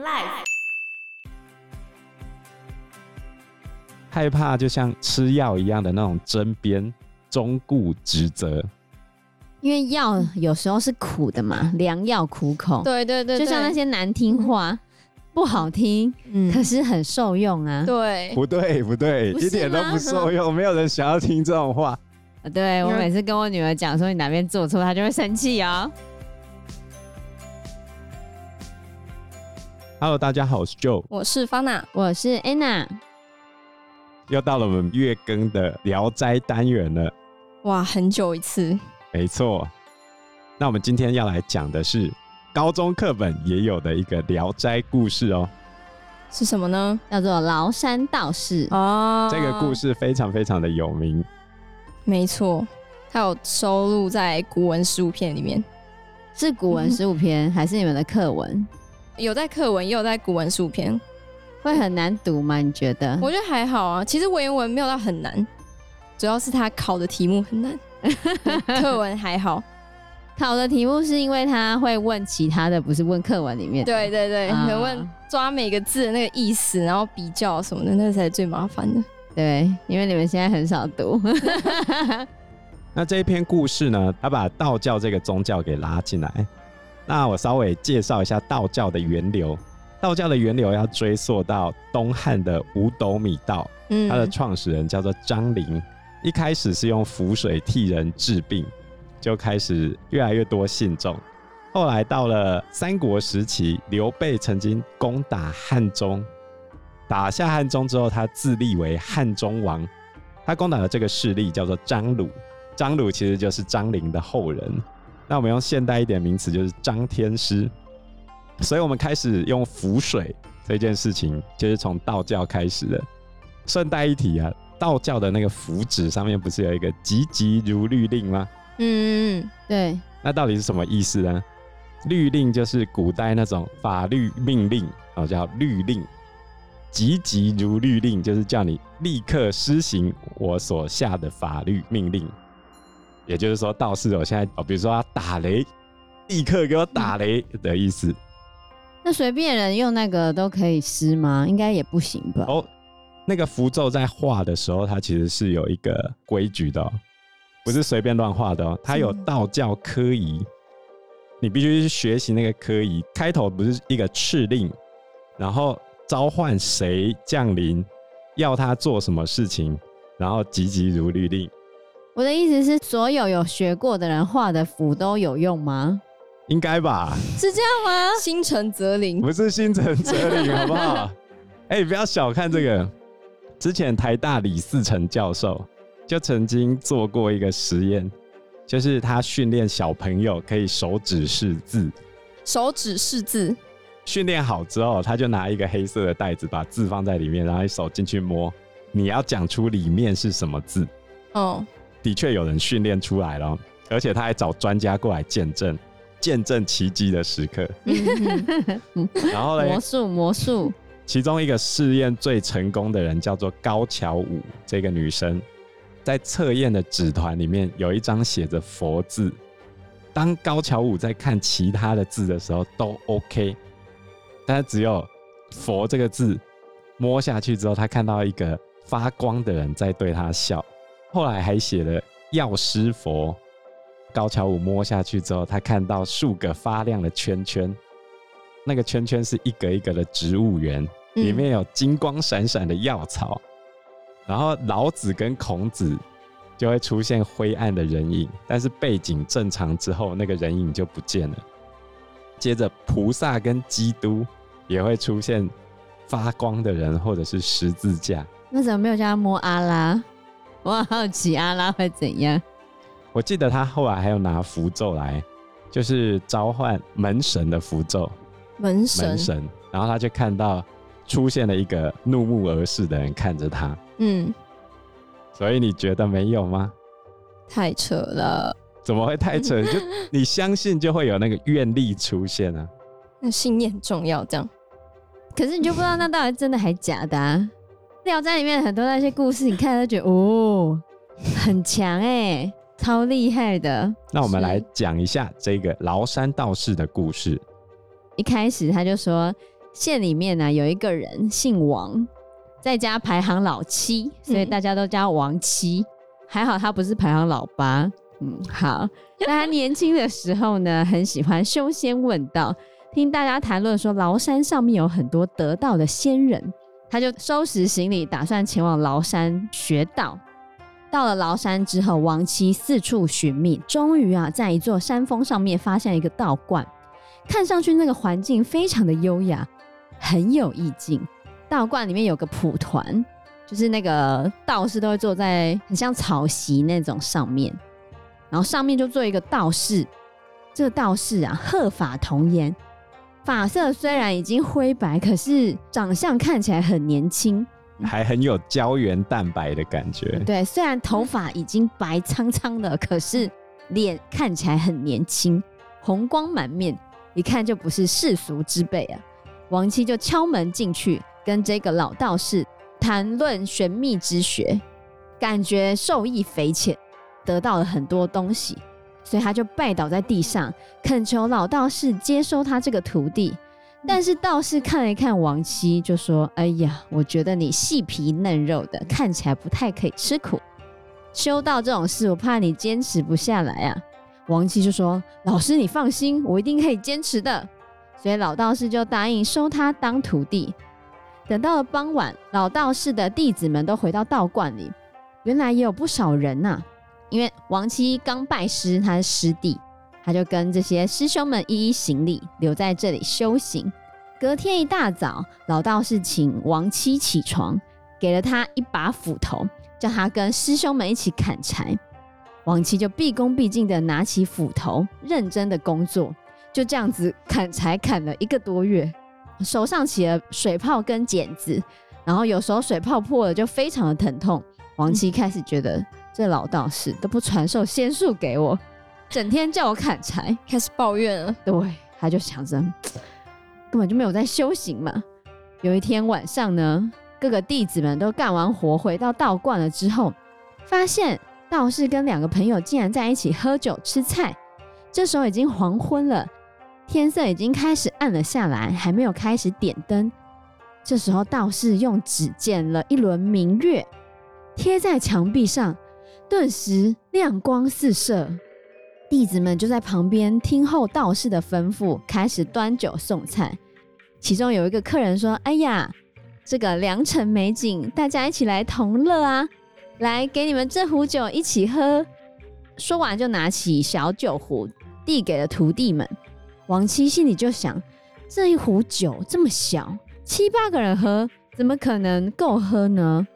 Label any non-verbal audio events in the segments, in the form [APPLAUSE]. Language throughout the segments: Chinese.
Life 害怕就像吃药一样的那种针砭，忠固职责。因为药有时候是苦的嘛，良药苦口。对对对，就像那些难听话，嗯、不好听，嗯，可是很受用啊。对，不对不对，一点都不受用，没有人想要听这种话。对，我每次跟我女儿讲说你哪边做错，她就会生气哦。Hello，大家好，我是 Joe，我是 Fana，我是 Anna，又到了我们月更的聊斋单元了。哇，很久一次。没错，那我们今天要来讲的是高中课本也有的一个聊斋故事哦。是什么呢？叫做崂山道士哦。这个故事非常非常的有名。没错，它有收录在古文十五篇里面。是古文十五篇，还是你们的课文？有在课文，也有在古文书篇，会很难读吗？你觉得？我觉得还好啊。其实文言文没有到很难，主要是他考的题目很难。[LAUGHS] 课文还好，考的题目是因为他会问其他的，不是问课文里面。对对对，会、嗯、问抓每个字的那个意思，然后比较什么的，那才是最麻烦的。对，因为你们现在很少读。[LAUGHS] 那这一篇故事呢，他把道教这个宗教给拉进来。那我稍微介绍一下道教的源流。道教的源流要追溯到东汉的五斗米道，嗯，它的创始人叫做张灵。一开始是用符水替人治病，就开始越来越多信众。后来到了三国时期，刘备曾经攻打汉中，打下汉中之后，他自立为汉中王。他攻打的这个势力叫做张鲁，张鲁其实就是张陵的后人。那我们用现代一点名词，就是张天师。所以，我们开始用符水这件事情，就是从道教开始的。顺带一提啊，道教的那个符纸上面不是有一个“急急如律令”吗？嗯嗯，对。那到底是什么意思呢？律令就是古代那种法律命令，哦，叫律令。急急如律令，就是叫你立刻施行我所下的法律命令。也就是说，道士我现在哦，比如说要打雷，立刻给我打雷的意思。那随便人用那个都可以施吗？应该也不行吧？哦，那个符咒在画的时候，它其实是有一个规矩的，不是随便乱画的哦。它有道教科仪，你必须去学习那个科仪。开头不是一个敕令，然后召唤谁降临，要他做什么事情，然后急急如律令。我的意思是，所有有学过的人画的符都有用吗？应该吧？是这样吗？心诚则灵，不是心诚则灵，[LAUGHS] 好不好？哎、欸，不要小看这个。之前台大李四成教授就曾经做过一个实验，就是他训练小朋友可以手指识字。手指识字。训练好之后，他就拿一个黑色的袋子，把字放在里面，然后一手进去摸，你要讲出里面是什么字。哦。的确有人训练出来了，而且他还找专家过来见证，见证奇迹的时刻。然后呢？魔术，魔术。其中一个试验最成功的人叫做高桥舞，这个女生在测验的纸团里面有一张写着“佛”字。当高桥舞在看其他的字的时候都 OK，但是只有“佛”这个字摸下去之后，他看到一个发光的人在对他笑。后来还写了药师佛，高桥武摸下去之后，他看到数个发亮的圈圈，那个圈圈是一格一格的植物园，里面有金光闪闪的药草。然后老子跟孔子就会出现灰暗的人影，但是背景正常之后，那个人影就不见了。接着菩萨跟基督也会出现发光的人，或者是十字架。那怎么没有叫他摸阿拉？我好奇阿拉会怎样？我记得他后来还有拿符咒来，就是召唤门神的符咒。门神，门神，然后他就看到出现了一个怒目而视的人看着他。嗯，所以你觉得没有吗？太扯了！怎么会太扯？就 [LAUGHS] 你相信就会有那个愿力出现啊。那信念重要，这样。可是你就不知道那到底真的还假的啊？聊斋里面很多那些故事，你看都觉得哦，很强哎，超厉害的。那我们来讲一下这个崂山道士的故事。一开始他就说，县里面呢有一个人姓王，在家排行老七，所以大家都叫王七。嗯、还好他不是排行老八。嗯，好。那他年轻的时候呢，很喜欢修仙问道，听大家谈论说崂山上面有很多得道的仙人，他就收拾行李，打算前往崂山学道。到了崂山之后，王七四处寻觅，终于啊，在一座山峰上面发现一个道观，看上去那个环境非常的优雅，很有意境。道观里面有个蒲团，就是那个道士都会坐在很像草席那种上面，然后上面就坐一个道士。这个道士啊，鹤发童颜，发色虽然已经灰白，可是长相看起来很年轻。还很有胶原蛋白的感觉。对，虽然头发已经白苍苍的，可是脸看起来很年轻，红光满面，一看就不是世俗之辈啊。王七就敲门进去，跟这个老道士谈论玄秘之学，感觉受益匪浅，得到了很多东西，所以他就拜倒在地上，恳求老道士接收他这个徒弟。但是道士看了一看王七，就说：“哎呀，我觉得你细皮嫩肉的，看起来不太可以吃苦。修道这种事，我怕你坚持不下来啊。”王七就说：“老师，你放心，我一定可以坚持的。”所以老道士就答应收他当徒弟。等到了傍晚，老道士的弟子们都回到道观里，原来也有不少人呐、因为王七刚拜师，他是师弟。他就跟这些师兄们一一行礼，留在这里修行。隔天一大早，老道士请王七起床，给了他一把斧头，叫他跟师兄们一起砍柴。王七就毕恭毕敬地拿起斧头，认真的工作。就这样子砍柴砍了一个多月，手上起了水泡跟茧子，然后有时候水泡破了就非常的疼痛。王七开始觉得这老道士都不传授仙术给我。整天叫我砍柴，开始抱怨了。对，他就想着根本就没有在修行嘛。有一天晚上呢，各个弟子们都干完活回到道观了之后，发现道士跟两个朋友竟然在一起喝酒吃菜。这时候已经黄昏了，天色已经开始暗了下来，还没有开始点灯。这时候道士用纸剪了一轮明月，贴在墙壁上，顿时亮光四射。弟子们就在旁边听候道士的吩咐，开始端酒送菜。其中有一个客人说：“哎呀，这个良辰美景，大家一起来同乐啊！来，给你们这壶酒一起喝。”说完就拿起小酒壶递给了徒弟们。王七心里就想：这一壶酒这么小，七八个人喝，怎么可能够喝呢？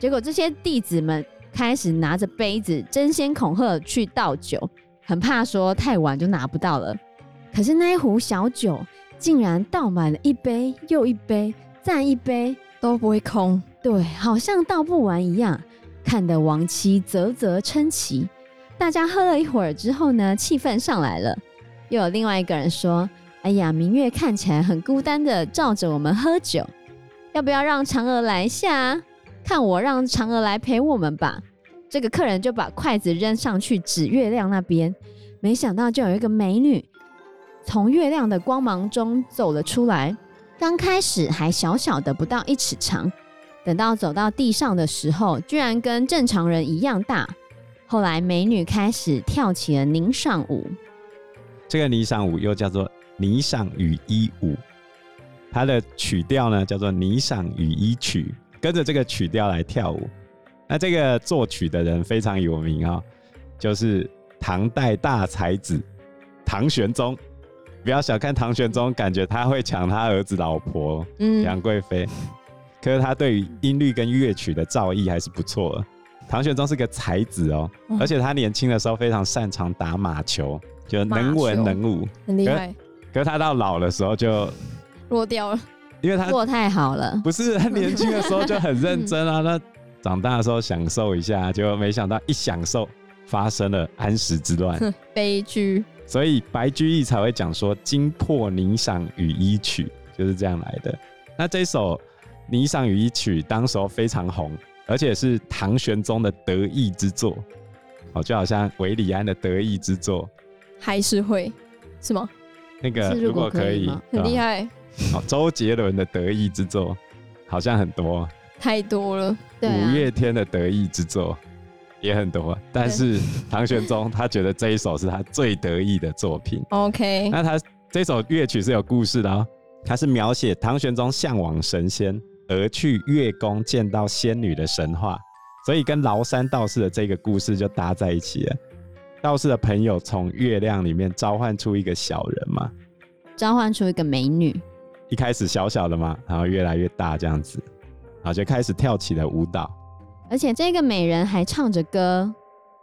结果这些弟子们开始拿着杯子争先恐后去倒酒。很怕说太晚就拿不到了，可是那一壶小酒竟然倒满了一杯又一杯，再一杯都不会空，对，好像倒不完一样，看得王七啧啧称奇。大家喝了一会儿之后呢，气氛上来了，又有另外一个人说：“哎呀，明月看起来很孤单的照着我们喝酒，要不要让嫦娥来一下？看我让嫦娥来陪我们吧。”这个客人就把筷子扔上去指月亮那边，没想到就有一个美女从月亮的光芒中走了出来。刚开始还小小的，不到一尺长，等到走到地上的时候，居然跟正常人一样大。后来美女开始跳起了霓裳舞，这个霓裳舞又叫做霓裳羽衣舞，它的曲调呢叫做霓裳羽衣曲，跟着这个曲调来跳舞。那这个作曲的人非常有名啊、哦，就是唐代大才子唐玄宗。不要小看唐玄宗，感觉他会抢他儿子老婆杨贵妃，可是他对于音律跟乐曲的造诣还是不错的。唐玄宗是个才子哦，而且他年轻的时候非常擅长打马球，就能文能武，很厉害。可是他到老的时候就落掉了，因为他做太好了。不是他年轻的时候就很认真啊，那。长大的时候享受一下，就没想到一享受发生了安史之乱，[LAUGHS] 悲剧。所以白居易才会讲说“惊破霓裳羽衣曲”，就是这样来的。那这首《霓裳羽衣曲》当时候非常红，而且是唐玄宗的得意之作，哦，就好像韦礼安的得意之作，还是会是吗？那个如果可以，很厉害。哦，周杰伦的得意之作好像很多，太多了。对啊，五月天的得意之作也很多，但是唐玄宗 [LAUGHS] 他觉得这一首是他最得意的作品。OK，那他这首乐曲是有故事的哦，它是描写唐玄宗向往神仙而去月宫见到仙女的神话，所以跟崂山道士的这个故事就搭在一起了。道士的朋友从月亮里面召唤出一个小人嘛，召唤出一个美女，一开始小小的嘛，然后越来越大这样子，然后就开始跳起了舞蹈。而且这个美人还唱着歌，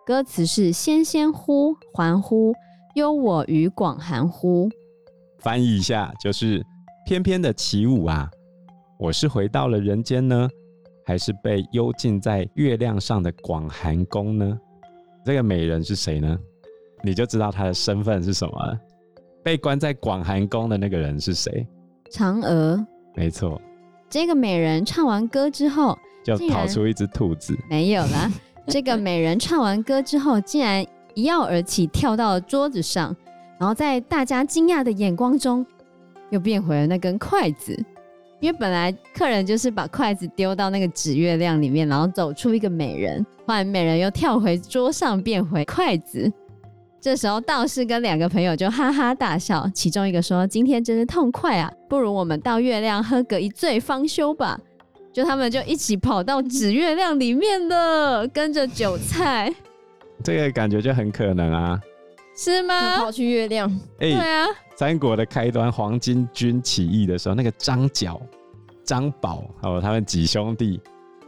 歌词是“仙仙呼，还呼，忧我于广寒乎”。翻译一下就是：翩翩的起舞啊，我是回到了人间呢，还是被幽禁在月亮上的广寒宫呢？这个美人是谁呢？你就知道她的身份是什么了。被关在广寒宫的那个人是谁？嫦娥。没错。这个美人唱完歌之后，就跑出一只兔子。没有啦。[LAUGHS] 这个美人唱完歌之后，竟然一跃而起，跳到了桌子上，然后在大家惊讶的眼光中，又变回了那根筷子。因为本来客人就是把筷子丢到那个纸月亮里面，然后走出一个美人，后来美人又跳回桌上，变回筷子。这时候道士跟两个朋友就哈哈大笑，其中一个说：“今天真是痛快啊，不如我们到月亮喝个一醉方休吧。”就他们就一起跑到纸月亮里面了，跟着韭菜。[LAUGHS] 这个感觉就很可能啊，是吗？跑去月亮，哎、对啊。三国的开端，黄巾军起义的时候，那个张角、张宝还有他们几兄弟，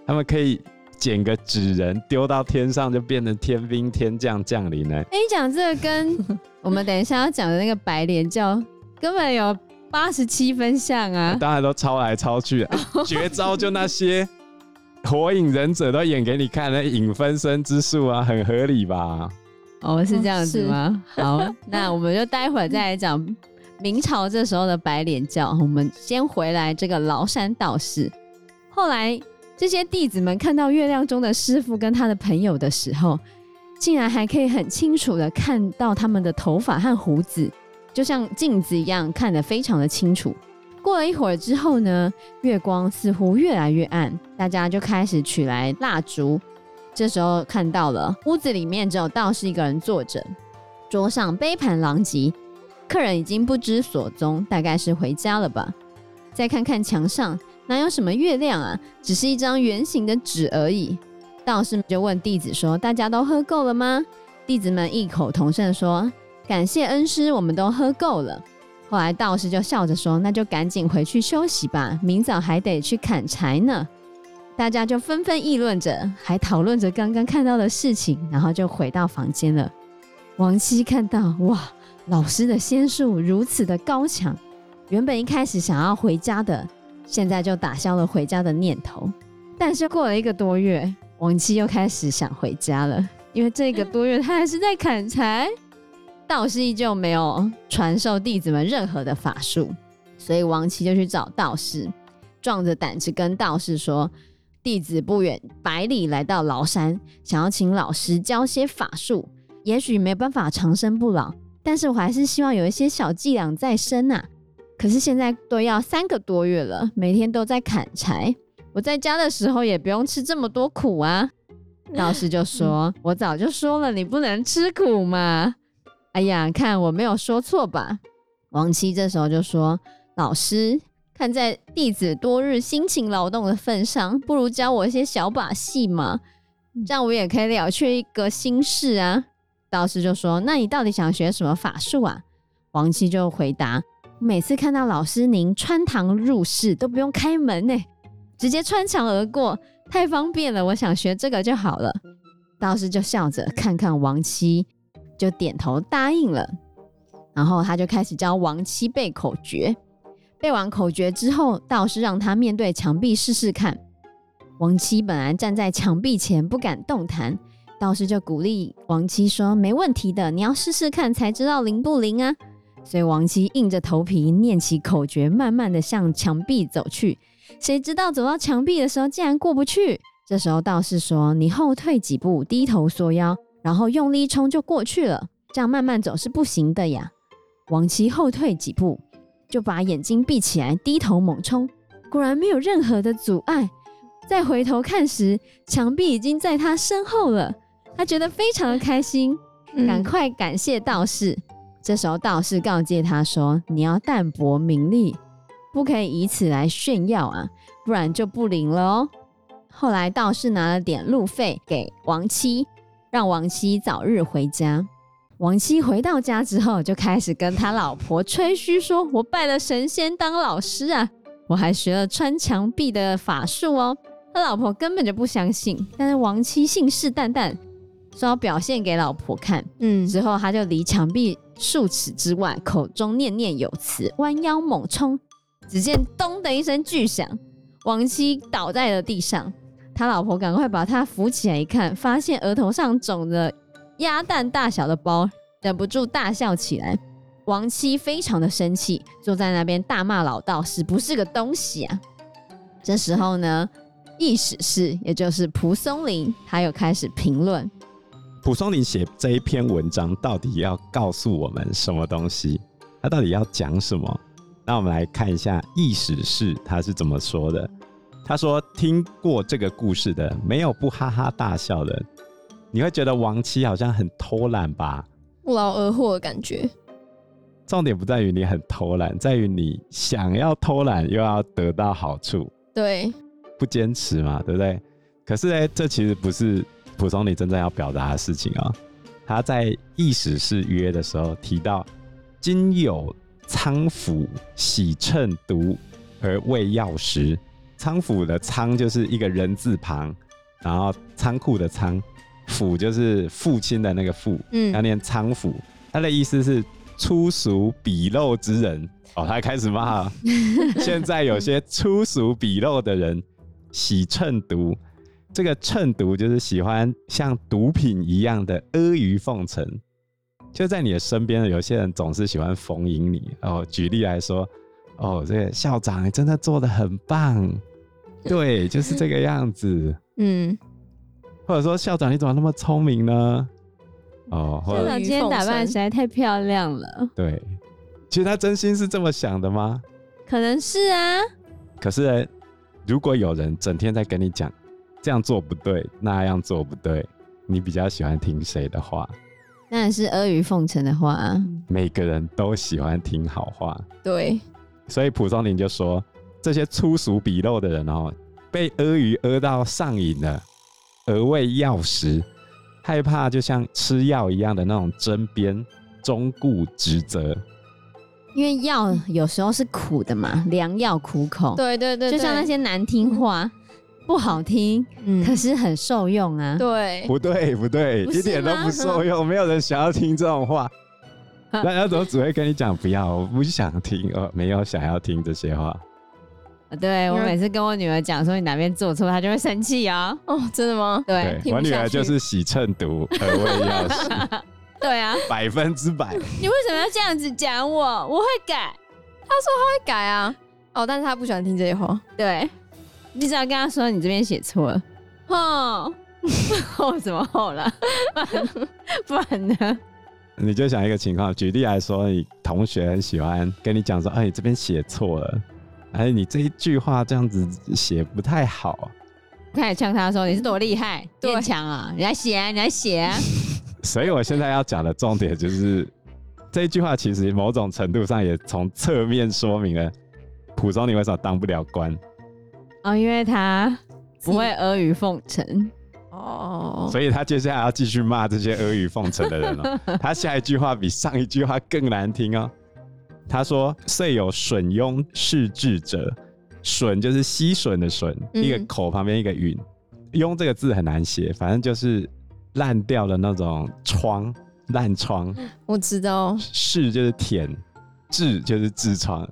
他们可以捡个纸人丢到天上，就变成天兵天将降临呢。哎，你讲这个跟 [LAUGHS] 我们等一下要讲的那个白莲教根本有八十七分像啊！当然都抄来抄去，欸，绝招就那些火影忍者都演给你看，那影分身之术啊，很合理吧？哦，是这样子吗？哦、好，那我们就待会儿再来讲明朝这时候的白莲教。我们先回来这个崂山道士。后来这些弟子们看到月亮中的师傅跟他的朋友的时候，竟然还可以很清楚的看到他们的头发和胡子，就像镜子一样看得非常的清楚。过了一会儿之后呢，月光似乎越来越暗，大家就开始取来蜡烛。这时候看到了屋子里面只有道士一个人坐着，桌上杯盘狼藉，客人已经不知所踪，大概是回家了吧。再看看墙上，哪有什么月亮啊，只是一张圆形的纸而已。道士就问弟子说：“大家都喝够了吗？”弟子们异口同声说：“感谢恩师，我们都喝够了。”后来道士就笑着说：“那就赶紧回去休息吧，明早还得去砍柴呢。”大家就纷纷议论着，还讨论着刚刚看到的事情，然后就回到房间了。王妻看到，哇，老师的仙术如此的高强，原本一开始想要回家的，现在就打消了回家的念头。但是过了一个多月，王七又开始想回家了，因为这个多月他还是在砍柴，道士依旧没有传授弟子们任何的法术，所以王七就去找道士，壮着胆子跟道士说。弟子不远百里来到崂山，想要请老师教些法术。也许没办法长生不老，但是我还是希望有一些小伎俩在身呐。可是现在都要三个多月了，每天都在砍柴。我在家的时候也不用吃这么多苦啊。[LAUGHS] 道士就说：“我早就说了，你不能吃苦嘛。”哎呀，看我没有说错吧？王七这时候就说：“老师。”看在弟子多日辛勤劳动的份上，不如教我一些小把戏嘛，这样我也可以了却一个心事啊。道士就说：“那你到底想学什么法术啊？”王七就回答：“每次看到老师您穿堂入室都不用开门呢，直接穿墙而过，太方便了。我想学这个就好了。”道士就笑着看看王妻，就点头答应了。然后他就开始教王妻背口诀。背完口诀之后，道士让他面对墙壁试试看。王妻本来站在墙壁前不敢动弹，道士就鼓励王妻说：“没问题的，你要试试看才知道灵不灵啊。”所以王七硬着头皮念起口诀，慢慢的向墙壁走去。谁知道走到墙壁的时候，竟然过不去。这时候道士说：“你后退几步，低头缩腰，然后用力冲就过去了。这样慢慢走是不行的呀。”王七后退几步。就把眼睛闭起来，低头猛冲，果然没有任何的阻碍。再回头看时，墙壁已经在他身后了。他觉得非常的开心，赶快感谢道士。嗯、这时候道士告诫他说：“你要淡泊名利，不可以以此来炫耀啊，不然就不灵了哦。”后来道士拿了点路费给王妻，让王妻早日回家。王妻回到家之后，就开始跟他老婆吹嘘说：“我拜了神仙当老师啊，我还学了穿墙壁的法术哦。”他老婆根本就不相信，但是王妻信誓旦旦说要表现给老婆看。嗯，之后他就离墙壁数尺之外，口中念念有词，弯腰猛冲，只见咚的一声巨响，王妻倒在了地上。他老婆赶快把他扶起来一看，发现额头上肿着鸭蛋大小的包，忍不住大笑起来。王妻非常的生气，坐在那边大骂老道士不是个东西啊。这时候呢，易史是，也就是蒲松龄，他又开始评论。蒲松龄写这一篇文章，到底要告诉我们什么东西？他到底要讲什么？那我们来看一下意史是他是怎么说的。他说：“听过这个故事的，没有不哈哈大笑的。你会觉得王妻好像很偷懒吧？不劳而获的感觉。重点不在于你很偷懒，在于你想要偷懒又要得到好处。对，不坚持嘛，对不对？可是呢，这其实不是蒲松龄真正要表达的事情啊、喔。他在《易史是约》的时候提到：‘今有仓府喜称毒而为药食。’仓府的仓就是一个人字旁，然后仓库的仓，府就是父亲的那个父，嗯，要念仓府。他的意思是粗俗鄙陋之人哦，他开始骂了。[LAUGHS] 现在有些粗俗鄙陋的人喜称独，这个称毒就是喜欢像毒品一样的阿谀奉承。就在你的身边，有些人总是喜欢逢迎你哦。举例来说，哦，这个校长你真的做的很棒。对，就是这个样子。[LAUGHS] 嗯，或者说校长，你怎么那么聪明呢？哦，校长今天打扮实在太漂亮了。对，其实他真心是这么想的吗？可能是啊。可是，如果有人整天在跟你讲这样做不对，那样做不对，你比较喜欢听谁的话？那是阿谀奉承的话。每个人都喜欢听好话。对。所以蒲松龄就说。这些粗俗鄙陋的人哦，被阿谀阿到上瘾了，而为药食，害怕就像吃药一样的那种针砭，忠固职责。因为药有时候是苦的嘛，良药苦口。对对对，就像那些难听话，不好听，嗯，可是很受用啊。对，不对不对，一点都不受用，没有人想要听这种话。大家怎么只会跟你讲不要？我不想听，呃，没有想要听这些话。对，我每次跟我女儿讲说你哪边做错，她就会生气啊。[LAUGHS] 哦，真的吗？对，我女儿就是喜称毒而为药食。[LAUGHS] 对啊，百分之百。你为什么要这样子讲我？我会改。她说她会改啊。哦，但是她不喜欢听这些话。对，你只要跟他说你这边写错了。哦，后 [LAUGHS] 怎么后了？[LAUGHS] 不然呢？你就想一个情况，举例来说，你同学很喜欢跟你讲说，哎，你这边写错了。哎，你这一句话这样子写不太好。开始呛他说：“你是多厉害，多强啊！你来写啊，你来写啊！” [LAUGHS] 所以我现在要讲的重点就是这一句话，其实某种程度上也从侧面说明了蒲松龄为什么当不了官。哦，因为他不会阿谀奉承。哦。所以他接下来要继续骂这些阿谀奉承的人了。[LAUGHS] 他下一句话比上一句话更难听哦。他说：“遂有损庸世智者，损就是吸吮的吮，嗯、一个口旁边一个允。庸这个字很难写，反正就是烂掉的那种疮，烂疮。[LAUGHS] 我知道。是就是舔，痔就是痔疮。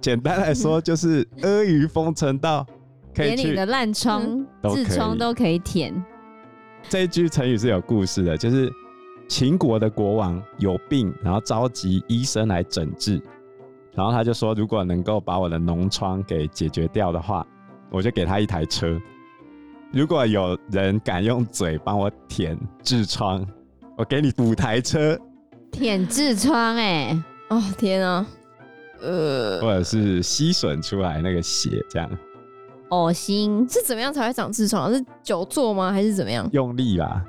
简单来说，就是阿谀奉承到连你的烂疮、痔疮都可以舔。这一句成语是有故事的，就是。”秦国的国王有病，然后召集医生来诊治，然后他就说：“如果能够把我的脓疮给解决掉的话，我就给他一台车。如果有人敢用嘴帮我舔痔疮，我给你五台车。[LAUGHS] ”舔痔疮，哎，哦天啊！呃，或者是吸吮出来那个血这样。恶心，是怎么样才会长痔疮？是久坐吗？还是怎么样？用力吧，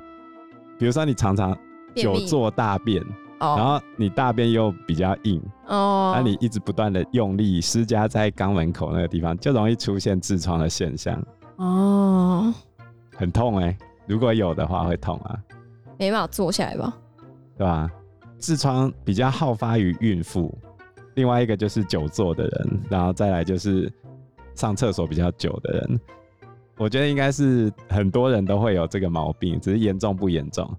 比如说你常常久坐大便，哦、然后你大便又比较硬，哦，那你一直不断的用力施加在肛门口那个地方，就容易出现痔疮的现象。哦，很痛哎、欸，如果有的话会痛啊，没办法坐下来吧？对吧？痔疮比较好发于孕妇，另外一个就是久坐的人，然后再来就是。上厕所比较久的人，我觉得应该是很多人都会有这个毛病，只是严重不严重。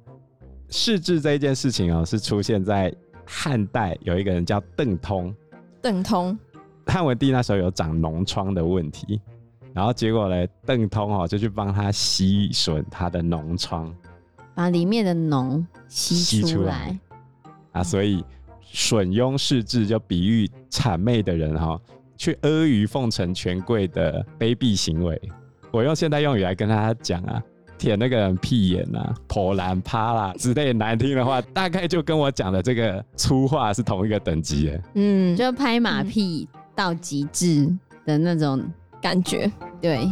试治这一件事情哦、喔，是出现在汉代，有一个人叫邓通。邓通，汉文帝那时候有长脓疮的问题，然后结果呢，邓通哦、喔、就去帮他吸吮他的脓疮，把里面的脓吸出来啊，所以吮痈试治就比喻谄媚的人哈、喔。去阿谀奉承权贵的卑鄙行为，我用现代用语来跟大家讲啊，舔那个人屁眼啊，破烂趴啦之类难听的话，大概就跟我讲的这个粗话是同一个等级的。嗯，就拍马屁到极致的那种感觉。对，